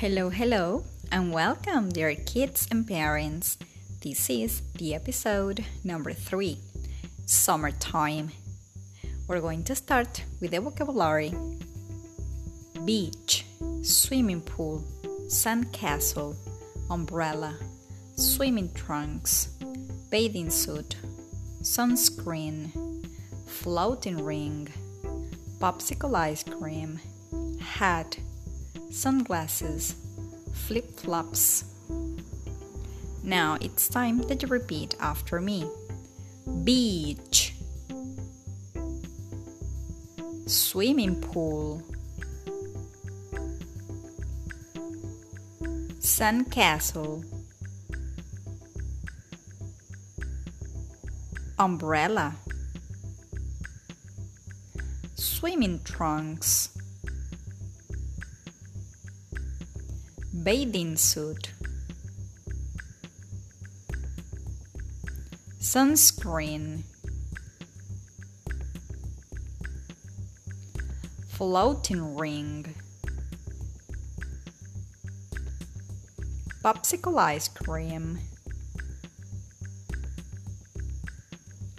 Hello, hello, and welcome, dear kids and parents. This is the episode number three Summertime. We're going to start with the vocabulary beach, swimming pool, sandcastle, umbrella, swimming trunks, bathing suit, sunscreen, floating ring, popsicle ice cream, hat sunglasses, flip flops. Now it's time that you repeat after me. Beach, swimming pool, sandcastle, umbrella, swimming trunks. Bathing suit, sunscreen, floating ring, popsicle ice cream,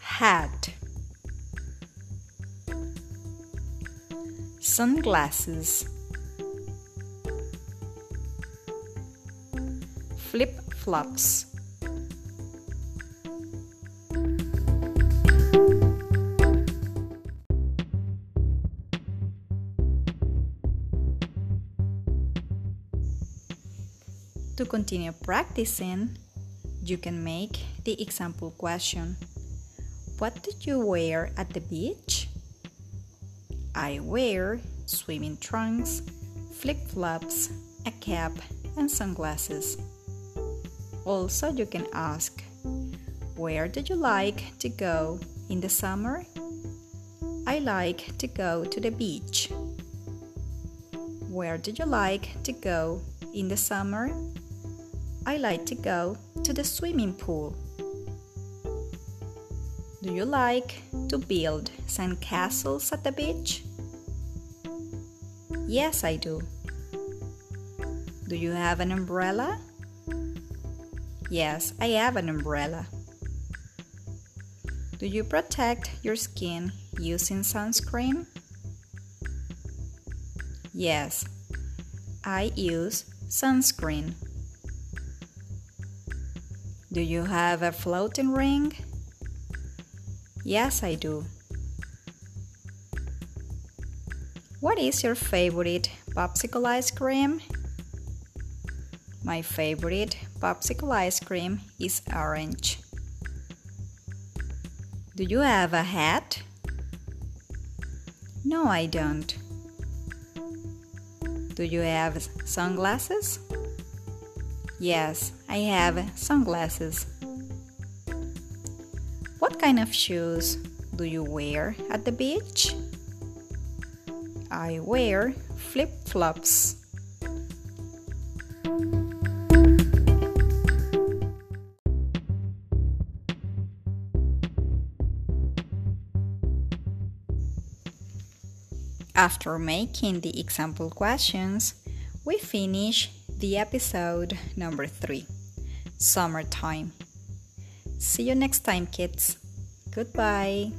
hat, sunglasses. Flip flops. To continue practicing, you can make the example question What did you wear at the beach? I wear swimming trunks, flip flops, a cap, and sunglasses. Also, you can ask, Where do you like to go in the summer? I like to go to the beach. Where do you like to go in the summer? I like to go to the swimming pool. Do you like to build sandcastles at the beach? Yes, I do. Do you have an umbrella? Yes, I have an umbrella. Do you protect your skin using sunscreen? Yes, I use sunscreen. Do you have a floating ring? Yes, I do. What is your favorite popsicle ice cream? My favorite popsicle ice cream is orange. Do you have a hat? No, I don't. Do you have sunglasses? Yes, I have sunglasses. What kind of shoes do you wear at the beach? I wear flip flops. After making the example questions, we finish the episode number three Summertime. See you next time, kids. Goodbye.